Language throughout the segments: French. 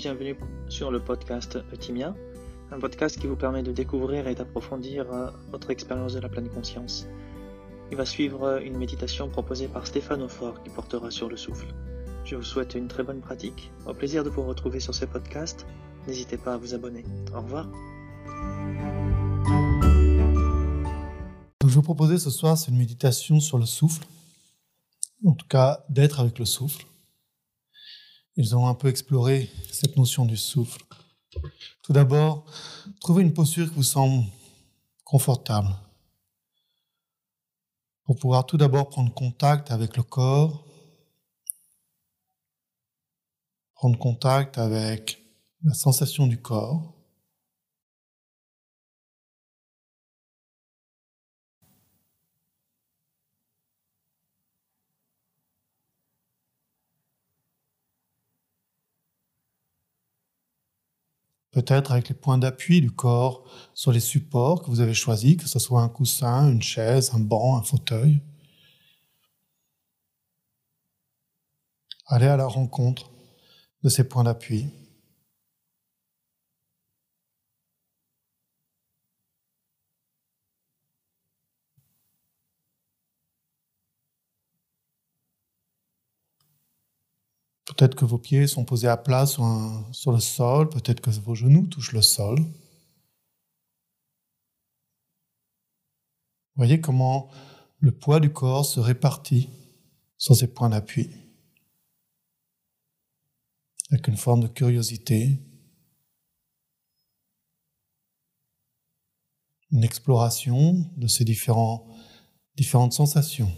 bienvenue sur le podcast Timia, un podcast qui vous permet de découvrir et d'approfondir euh, votre expérience de la pleine conscience. Il va suivre euh, une méditation proposée par Stéphane Aufort qui portera sur le souffle. Je vous souhaite une très bonne pratique, au plaisir de vous retrouver sur ce podcast. N'hésitez pas à vous abonner. Au revoir. je vais vous proposer ce soir, c'est une méditation sur le souffle, en tout cas d'être avec le souffle. Ils ont un peu exploré cette notion du souffle. Tout d'abord, trouvez une posture qui vous semble confortable. Pour pouvoir tout d'abord prendre contact avec le corps, prendre contact avec la sensation du corps. Peut-être avec les points d'appui du corps sur les supports que vous avez choisis, que ce soit un coussin, une chaise, un banc, un fauteuil. Allez à la rencontre de ces points d'appui. Peut-être que vos pieds sont posés à plat sur, le sol, peut-être que vos genoux touchent le sol. Voyez comment le poids du corps se répartit sur ces points d'appui, avec une forme de curiosité, une exploration de ces différentes sensations.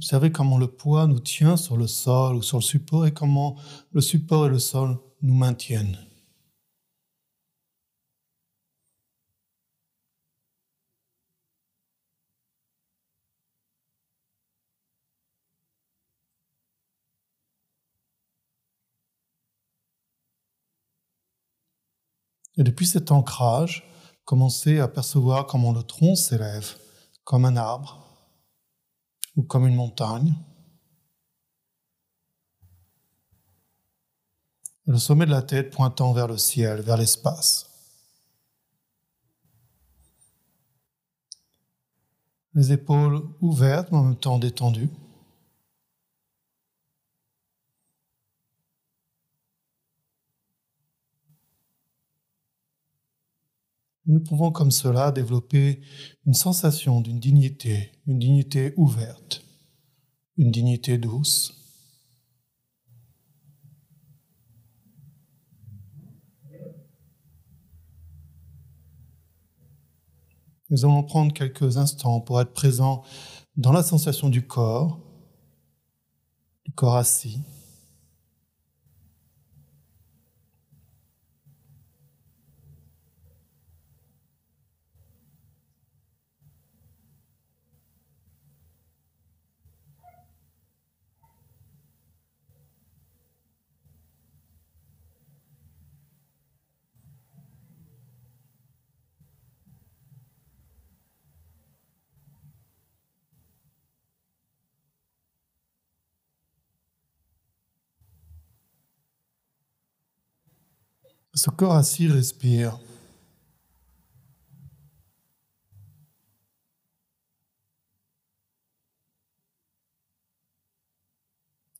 Observez comment le poids nous tient sur le sol ou sur le support et comment le support et le sol nous maintiennent. Et depuis cet ancrage, commencez à percevoir comment le tronc s'élève comme un arbre ou comme une montagne. Le sommet de la tête pointant vers le ciel, vers l'espace. Les épaules ouvertes mais en même temps détendues. Nous pouvons comme cela développer une sensation d'une dignité, une dignité ouverte, une dignité douce. Nous allons prendre quelques instants pour être présents dans la sensation du corps, du corps assis. Ce corps assis respire.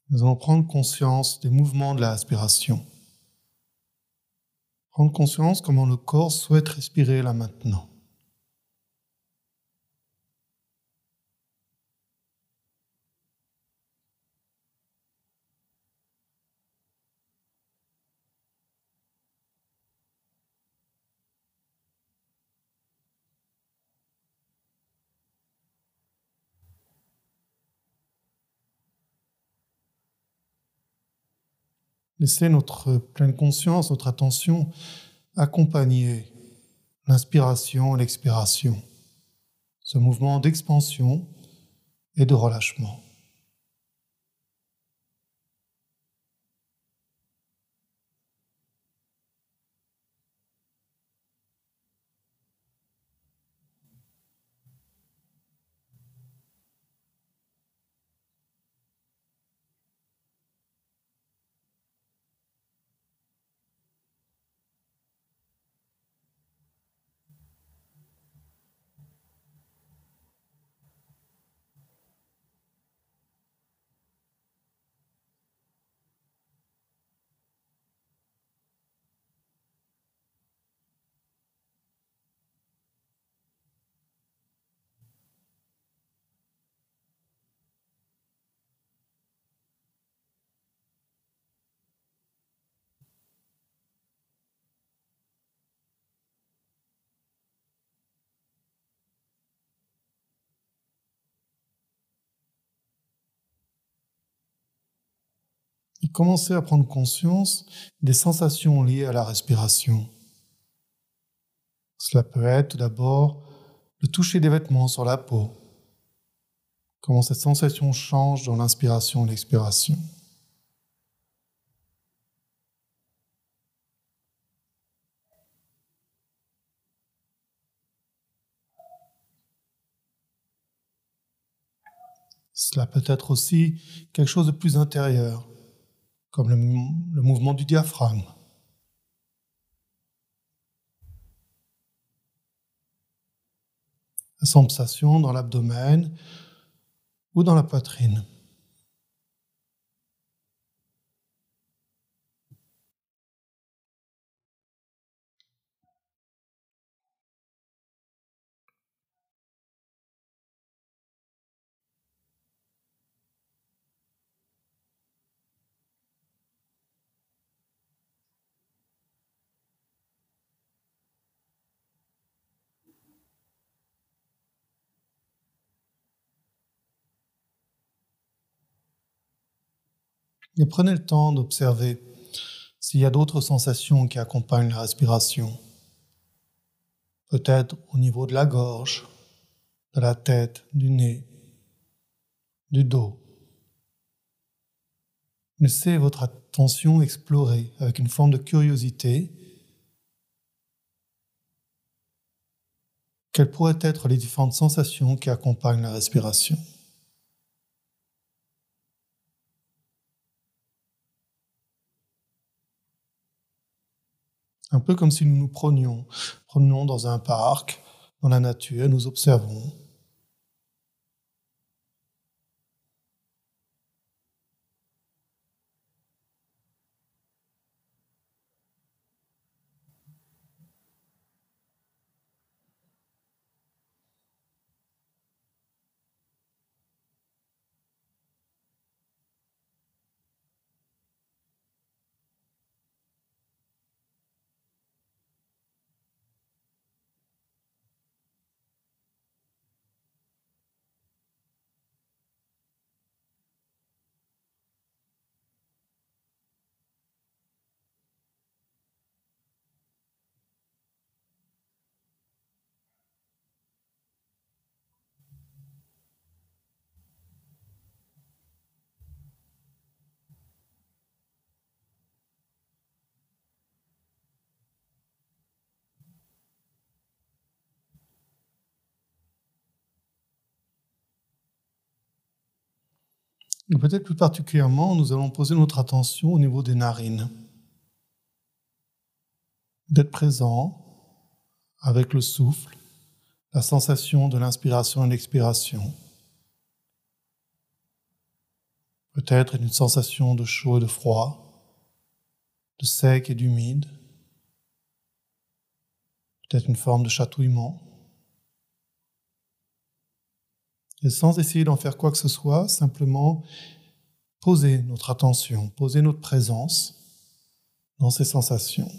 Nous allons prendre conscience des mouvements de la respiration. Prendre conscience comment le corps souhaite respirer là maintenant. Laissez notre pleine conscience, notre attention accompagner l'inspiration et l'expiration, ce mouvement d'expansion et de relâchement. Commencer à prendre conscience des sensations liées à la respiration. Cela peut être tout d'abord le toucher des vêtements sur la peau, comment cette sensation change dans l'inspiration et l'expiration. Cela peut être aussi quelque chose de plus intérieur, comme le, mouvement du diaphragme. La sensation dans l'abdomen ou dans la poitrine. Prenez le temps d'observer s'il y a d'autres sensations qui accompagnent la respiration. Peut-être au niveau de la gorge, de la tête, du nez, du dos. Laissez votre attention explorer avec une forme de curiosité quelles pourraient être les différentes sensations qui accompagnent la respiration? Un peu comme si nous nous prenions, prenions dans un parc, dans la nature, nous observons. Peut-être plus particulièrement, nous allons poser notre attention au niveau des narines. D'être présent avec le souffle, la sensation de l'inspiration et l'expiration. Peut-être une sensation de chaud et de froid, de sec et d'humide. Peut-être une forme de chatouillement. Et sans essayer d'en faire quoi que ce soit, simplement poser notre attention, poser notre présence dans ces sensations.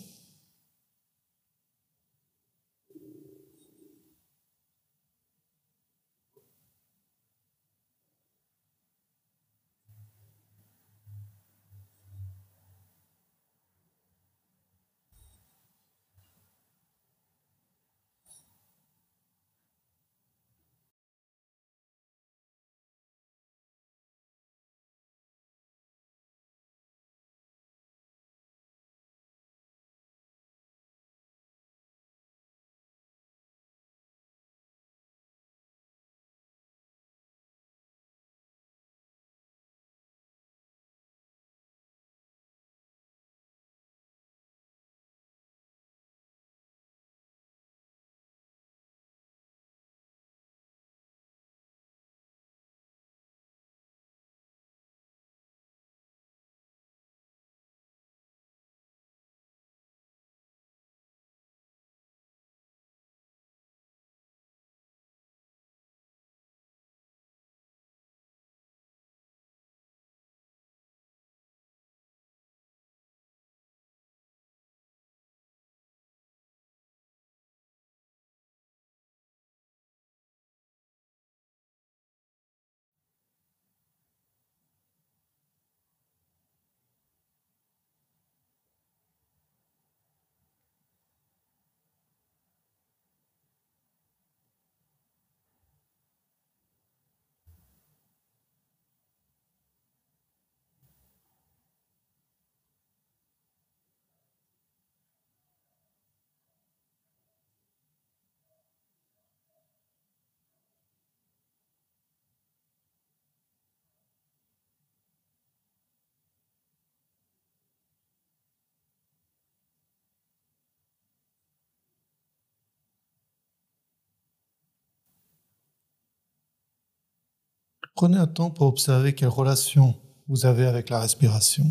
Prenez un temps pour observer quelle relation vous avez avec la respiration.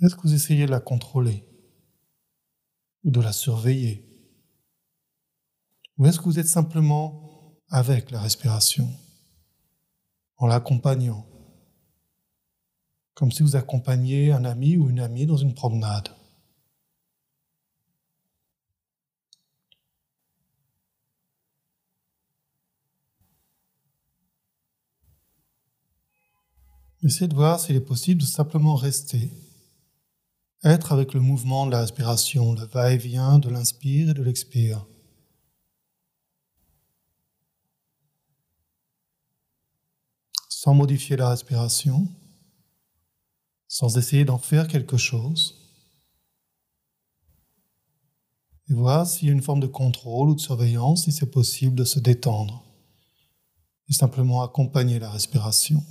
Est-ce que vous essayez de la contrôler ou de la surveiller? Ou est-ce que vous êtes simplement avec la respiration, en l'accompagnant, comme si vous accompagniez un ami ou une amie dans une promenade Essayez de voir s'il est possible de simplement rester, être avec le mouvement de la respiration, le va-et-vient de l'inspire et de l'expire. Sans modifier la respiration, sans essayer d'en faire quelque chose, et voir s'il y a une forme de contrôle ou de surveillance, si c'est possible de se détendre et simplement accompagner la respiration.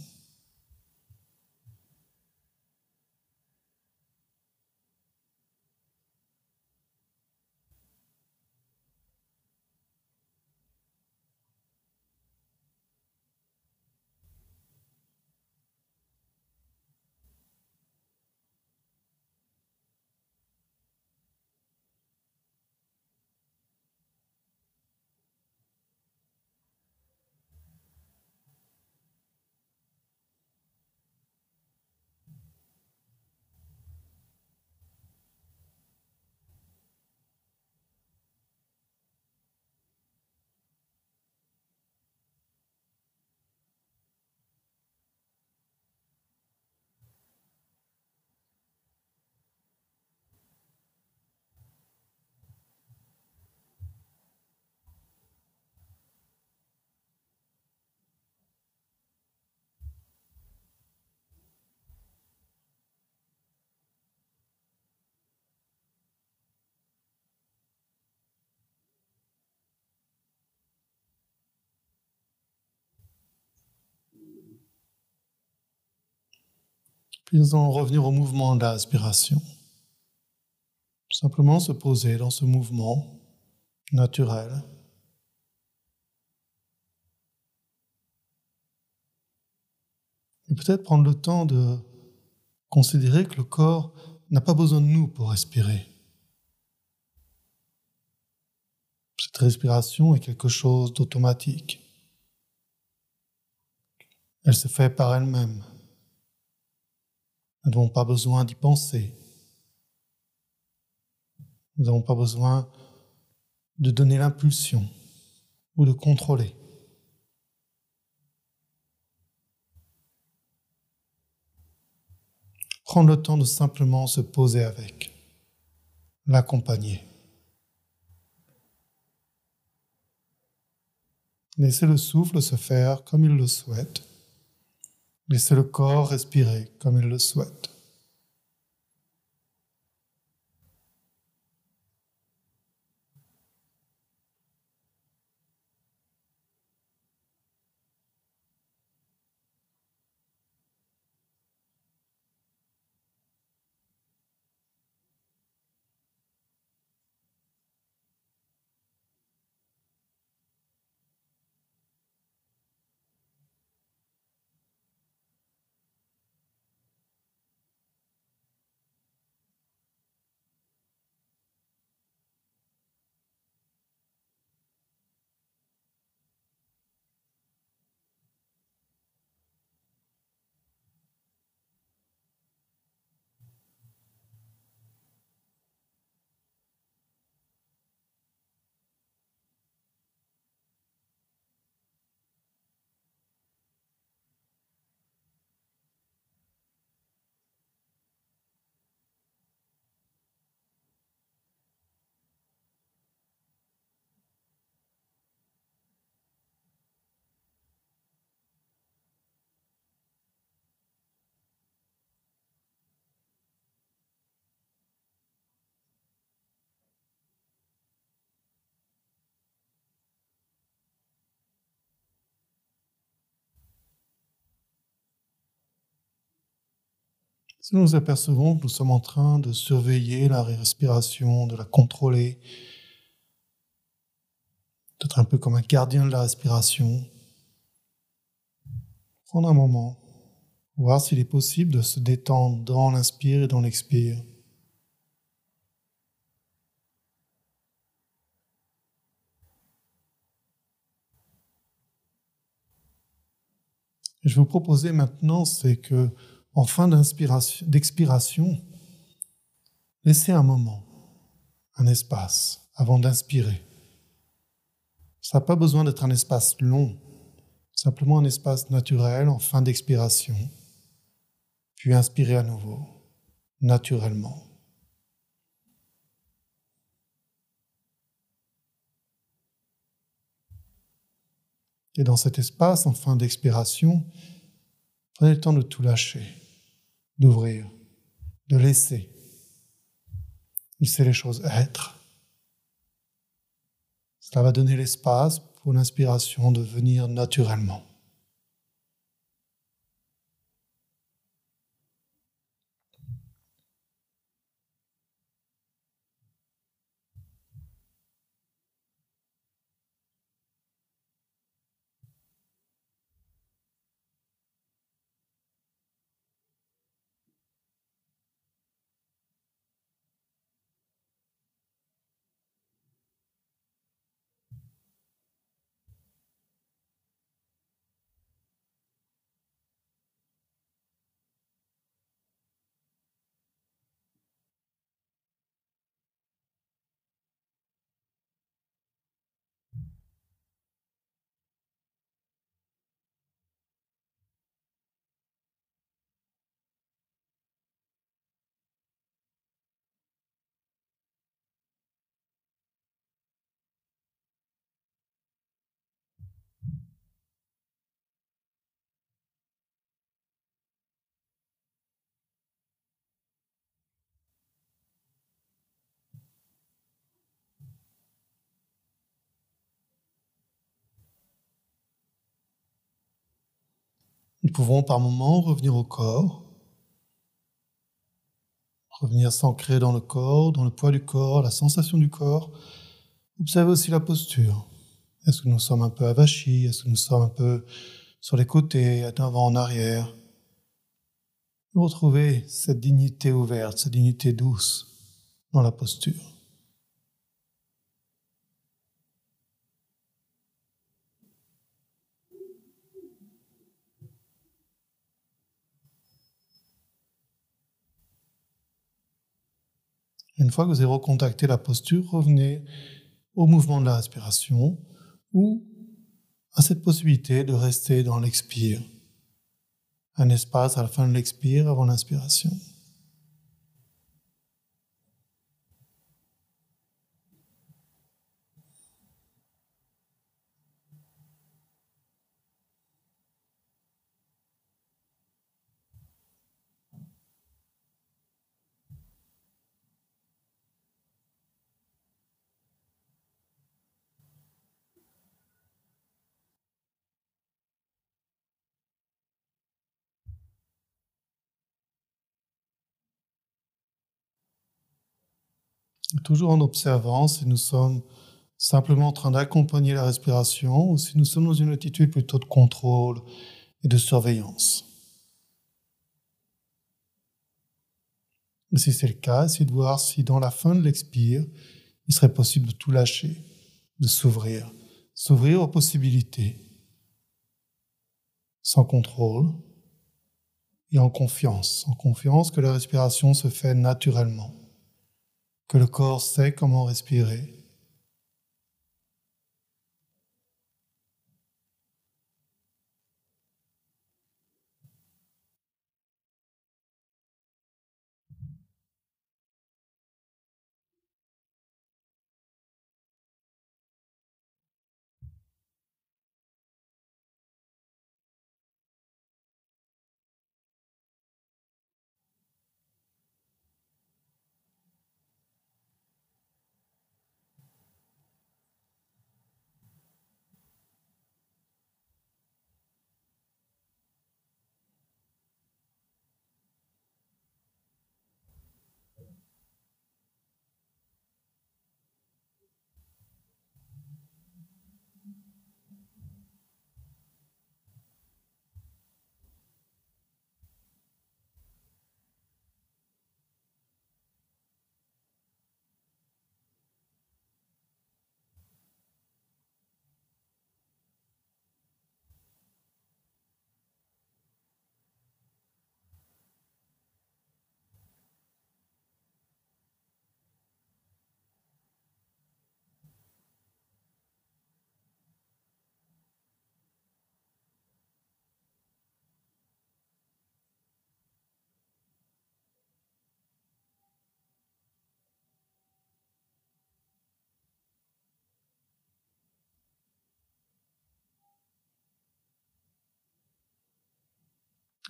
Puis nous allons revenir au mouvement de l'aspiration. Simplement se poser dans ce mouvement naturel. Et peut-être prendre le temps de considérer que le corps n'a pas besoin de nous pour respirer. Cette respiration est quelque chose d'automatique. Elle se fait par elle-même. Nous n'avons pas besoin d'y penser. Nous n'avons pas besoin de donner l'impulsion ou de contrôler. Prendre le temps de simplement se poser avec, l'accompagner. Laissez le souffle se faire comme il le souhaite. Laissez le corps respirer comme il le souhaite. Si nous nous apercevons que nous sommes en train de surveiller la respiration, de la contrôler, d'être un peu comme un gardien de la respiration, prendre un moment, voir s'il est possible de se détendre dans l'inspire et dans l'expire. je vous proposer maintenant, c'est que en fin d'expiration, laissez un moment, un espace avant d'inspirer. Ça n'a pas besoin d'être un espace long, simplement un espace naturel en fin d'expiration, puis inspirer à nouveau, naturellement. Et dans cet espace, en fin d'expiration, prenez le temps de tout lâcher, d'ouvrir, de laisser. Laisser les choses être. Cela va donner l'espace pour l'inspiration de venir naturellement. Nous pouvons par moments revenir au corps, revenir s'ancrer dans le corps, dans le poids du corps, la sensation du corps. Observez aussi la posture. Est-ce que nous sommes un peu avachis? Est-ce que nous sommes un peu sur les côtés, à d'avant, en arrière? Retrouvez cette dignité ouverte, cette dignité douce dans la posture. Une fois que vous avez recontacté la posture, revenez au mouvement de la respiration ou à cette possibilité de rester dans l'expire. Un espace à la fin de l'expire avant l'inspiration. Toujours en observant si nous sommes simplement en train d'accompagner la respiration ou si nous sommes dans une attitude plutôt de contrôle et de surveillance. Et si c'est le cas, essayez de voir si dans la fin de l'expire, il serait possible de tout lâcher, de s'ouvrir, s'ouvrir aux possibilités, sans contrôle et en confiance, en confiance que la respiration se fait naturellement que le corps sait comment respirer.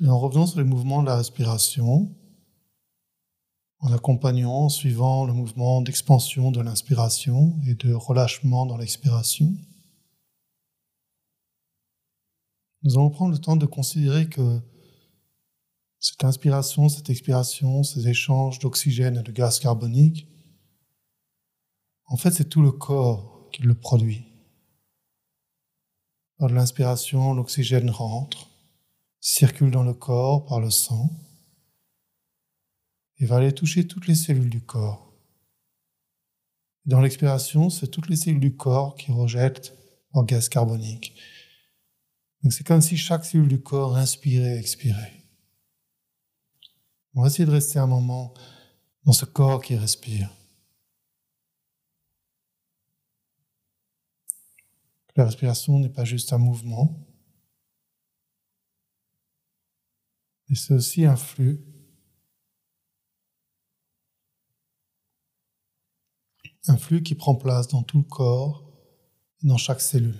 Et en revenant sur les mouvements de la respiration, en accompagnant, en suivant le mouvement d'expansion de l'inspiration et de relâchement dans l'expiration, nous allons prendre le temps de considérer que cette inspiration, cette expiration, ces échanges d'oxygène et de gaz carbonique, en fait, c'est tout le corps qui le produit. Par l'inspiration, l'oxygène rentre, circule dans le corps par le sang et va aller toucher toutes les cellules du corps. Dans l'expiration, c'est toutes les cellules du corps qui rejettent leur gaz carbonique. Donc c'est comme si chaque cellule du corps inspirait et expirait. On va essayer de rester un moment dans ce corps qui respire. La respiration n'est pas juste un mouvement, aussi un flux. Un flux qui prend place dans tout le corps et dans chaque cellule.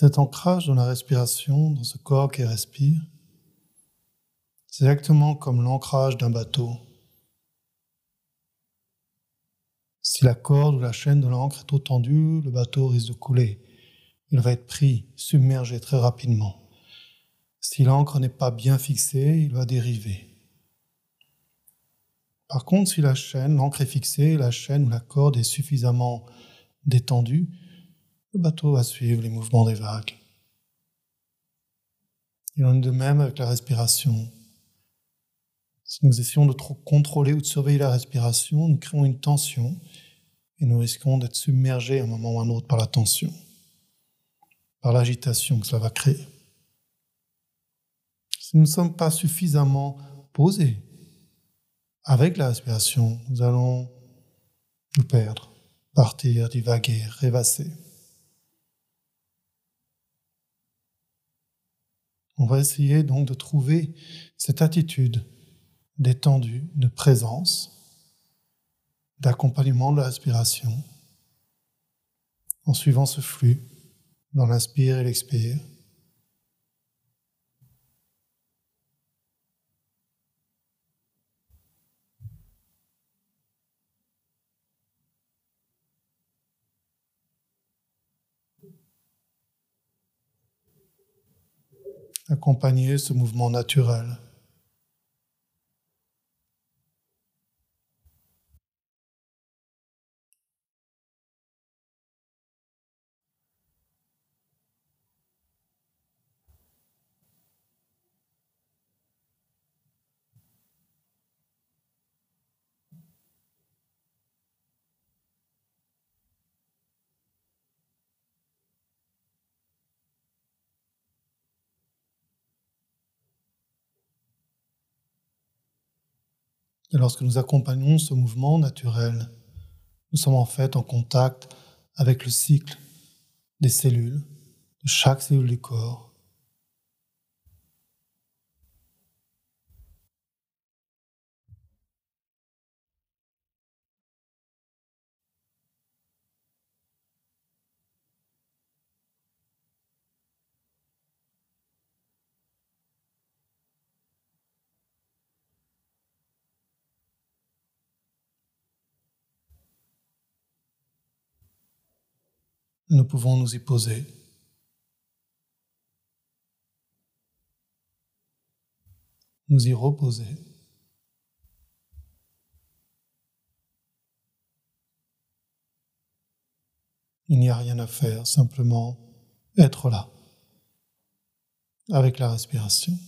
Cet ancrage dans la respiration, dans ce corps qui respire, c'est exactement comme l'ancrage d'un bateau. Si la corde ou la chaîne de l'ancre est trop tendue, le bateau risque de couler. Il va être pris, submergé très rapidement. Si l'ancre n'est pas bien fixée, il va dériver. Par contre, si la chaîne, l'ancre est fixée, la chaîne ou la corde est suffisamment détendue, le bateau va suivre les mouvements des vagues. Il en est de même avec la respiration. Si nous essayons de trop contrôler ou de surveiller la respiration, nous créons une tension et nous risquons d'être submergés à un moment ou à un autre par la tension, par l'agitation que cela va créer. Si nous ne sommes pas suffisamment posés avec la respiration, nous allons nous perdre, partir, divaguer, rêvasser. On va essayer donc de trouver cette attitude détendue, de présence, d'accompagnement de la respiration, en suivant ce flux dans l'inspire et l'expire. Accompagner ce mouvement naturel. Et lorsque nous accompagnons ce mouvement naturel, nous sommes en fait en contact avec le cycle des cellules, de chaque cellule du corps. Nous pouvons nous y poser. Nous y reposer. Il n'y a rien à faire, simplement être là, avec la respiration.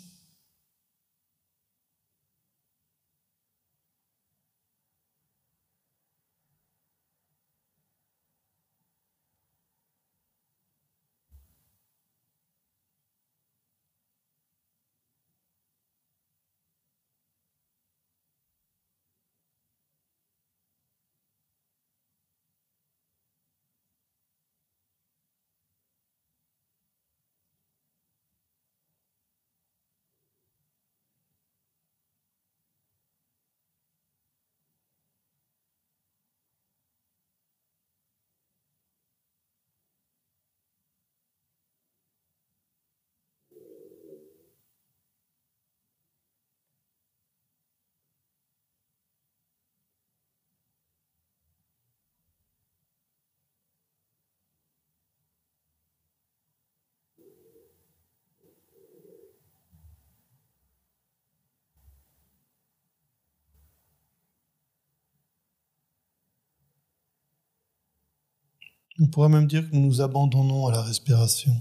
On pourrait même dire que nous nous abandonnons à la respiration.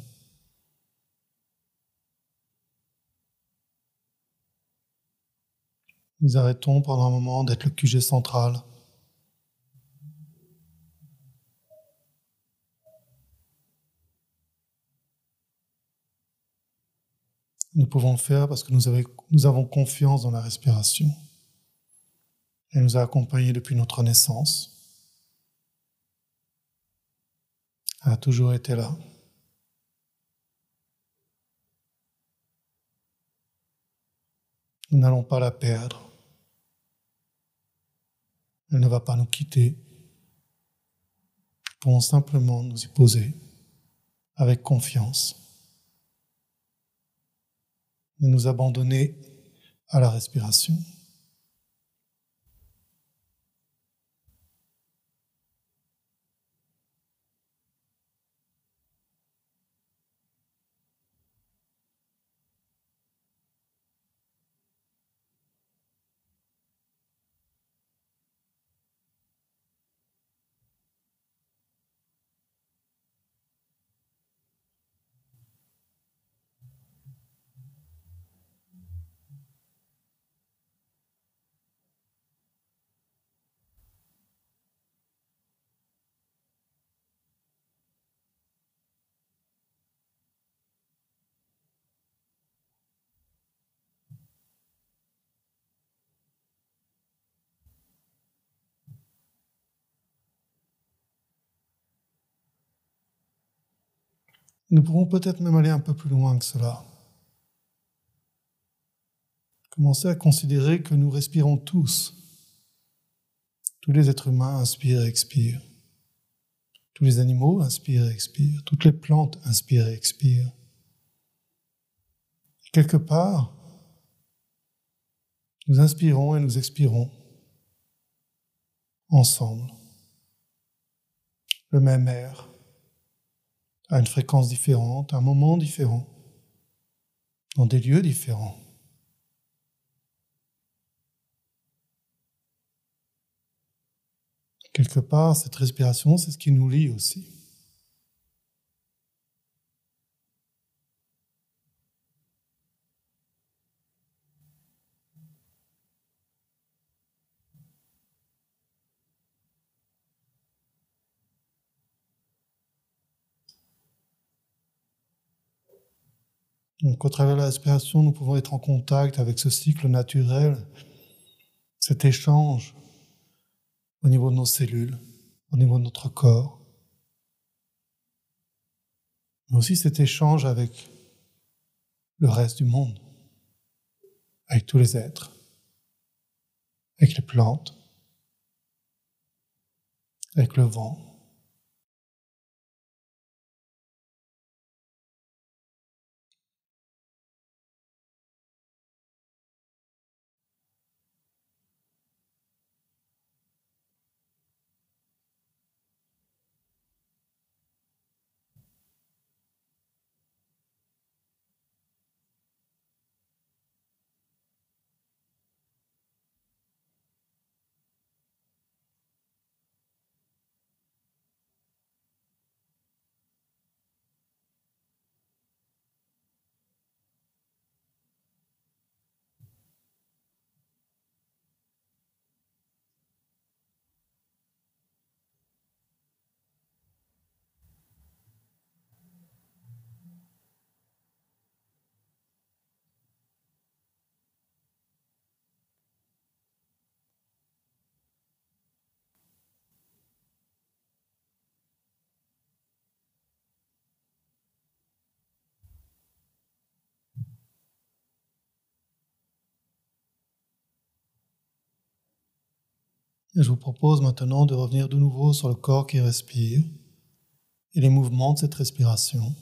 Nous arrêtons pendant un moment d'être le QG central. Nous pouvons le faire parce que nous, avons confiance dans la respiration. Elle nous a accompagnés depuis notre naissance. A toujours été là. Nous n'allons pas la perdre. Elle ne va pas nous quitter. Nous pouvons simplement nous y poser avec confiance et nous abandonner à la respiration. Nous pouvons peut-être même aller un peu plus loin que cela. Commencer à considérer que nous respirons tous. Tous les êtres humains inspirent et expirent. Tous les animaux inspirent et expirent. Toutes les plantes inspirent et expirent. quelque part, nous inspirons et nous expirons ensemble le même air à une fréquence différente, à un moment différent, dans des lieux différents. Quelque part, cette respiration, c'est ce qui nous lie aussi. Donc, au travers de la respiration, nous pouvons être en contact avec ce cycle naturel, cet échange au niveau de nos cellules, au niveau de notre corps, mais aussi cet échange avec le reste du monde, avec tous les êtres, avec les plantes, avec le vent. Je vous propose maintenant de revenir de nouveau sur le corps qui respire et les mouvements de cette respiration.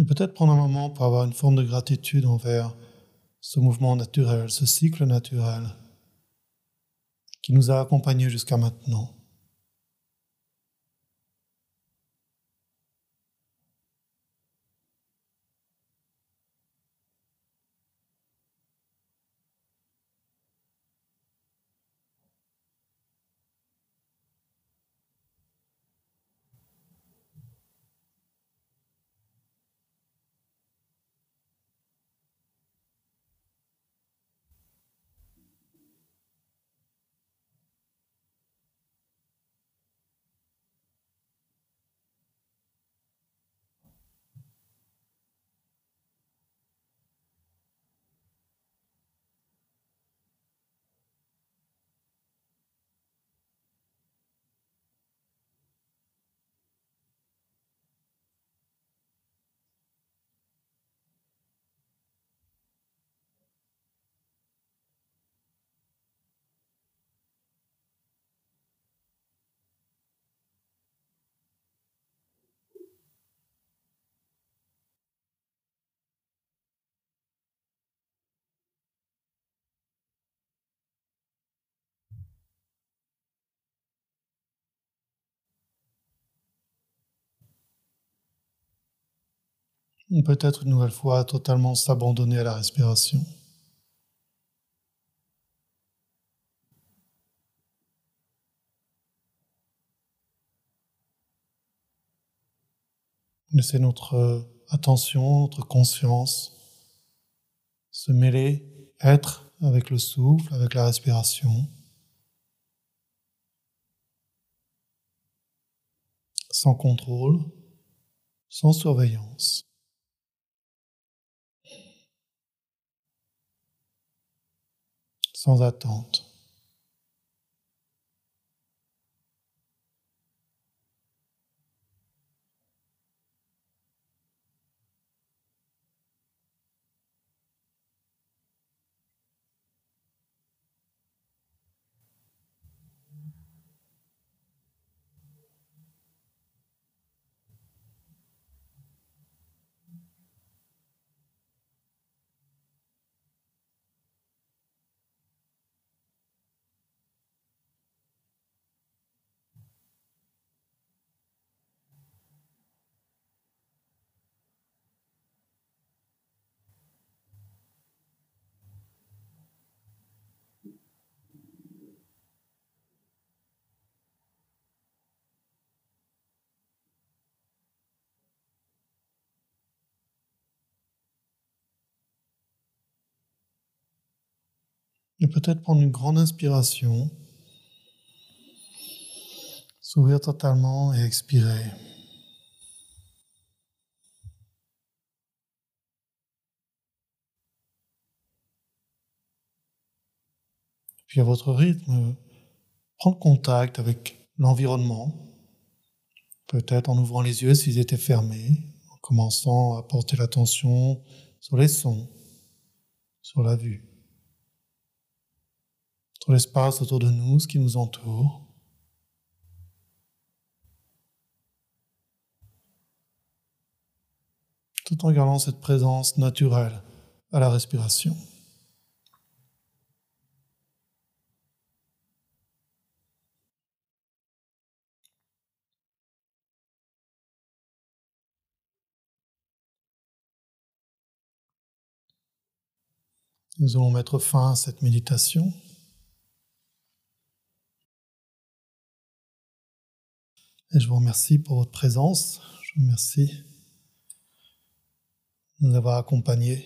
Et peut-être prendre un moment pour avoir une forme de gratitude envers ce mouvement naturel, ce cycle naturel qui nous a accompagnés jusqu'à maintenant. Peut-être une nouvelle fois totalement s'abandonner à la respiration. Laisser notre attention, notre conscience se mêler, être avec le souffle, avec la respiration, sans contrôle, sans surveillance. Sans attente. Et peut-être prendre une grande inspiration, s'ouvrir totalement et expirer. Puis à votre rythme, prendre contact avec l'environnement, peut-être en ouvrant les yeux s'ils étaient fermés, en commençant à porter l'attention sur les sons, sur la vue l'espace autour de nous, ce qui nous entoure. Tout en gardant cette présence naturelle à la respiration. Nous allons mettre fin à cette méditation. Et je vous remercie pour votre présence. Je vous remercie de nous avoir accompagnés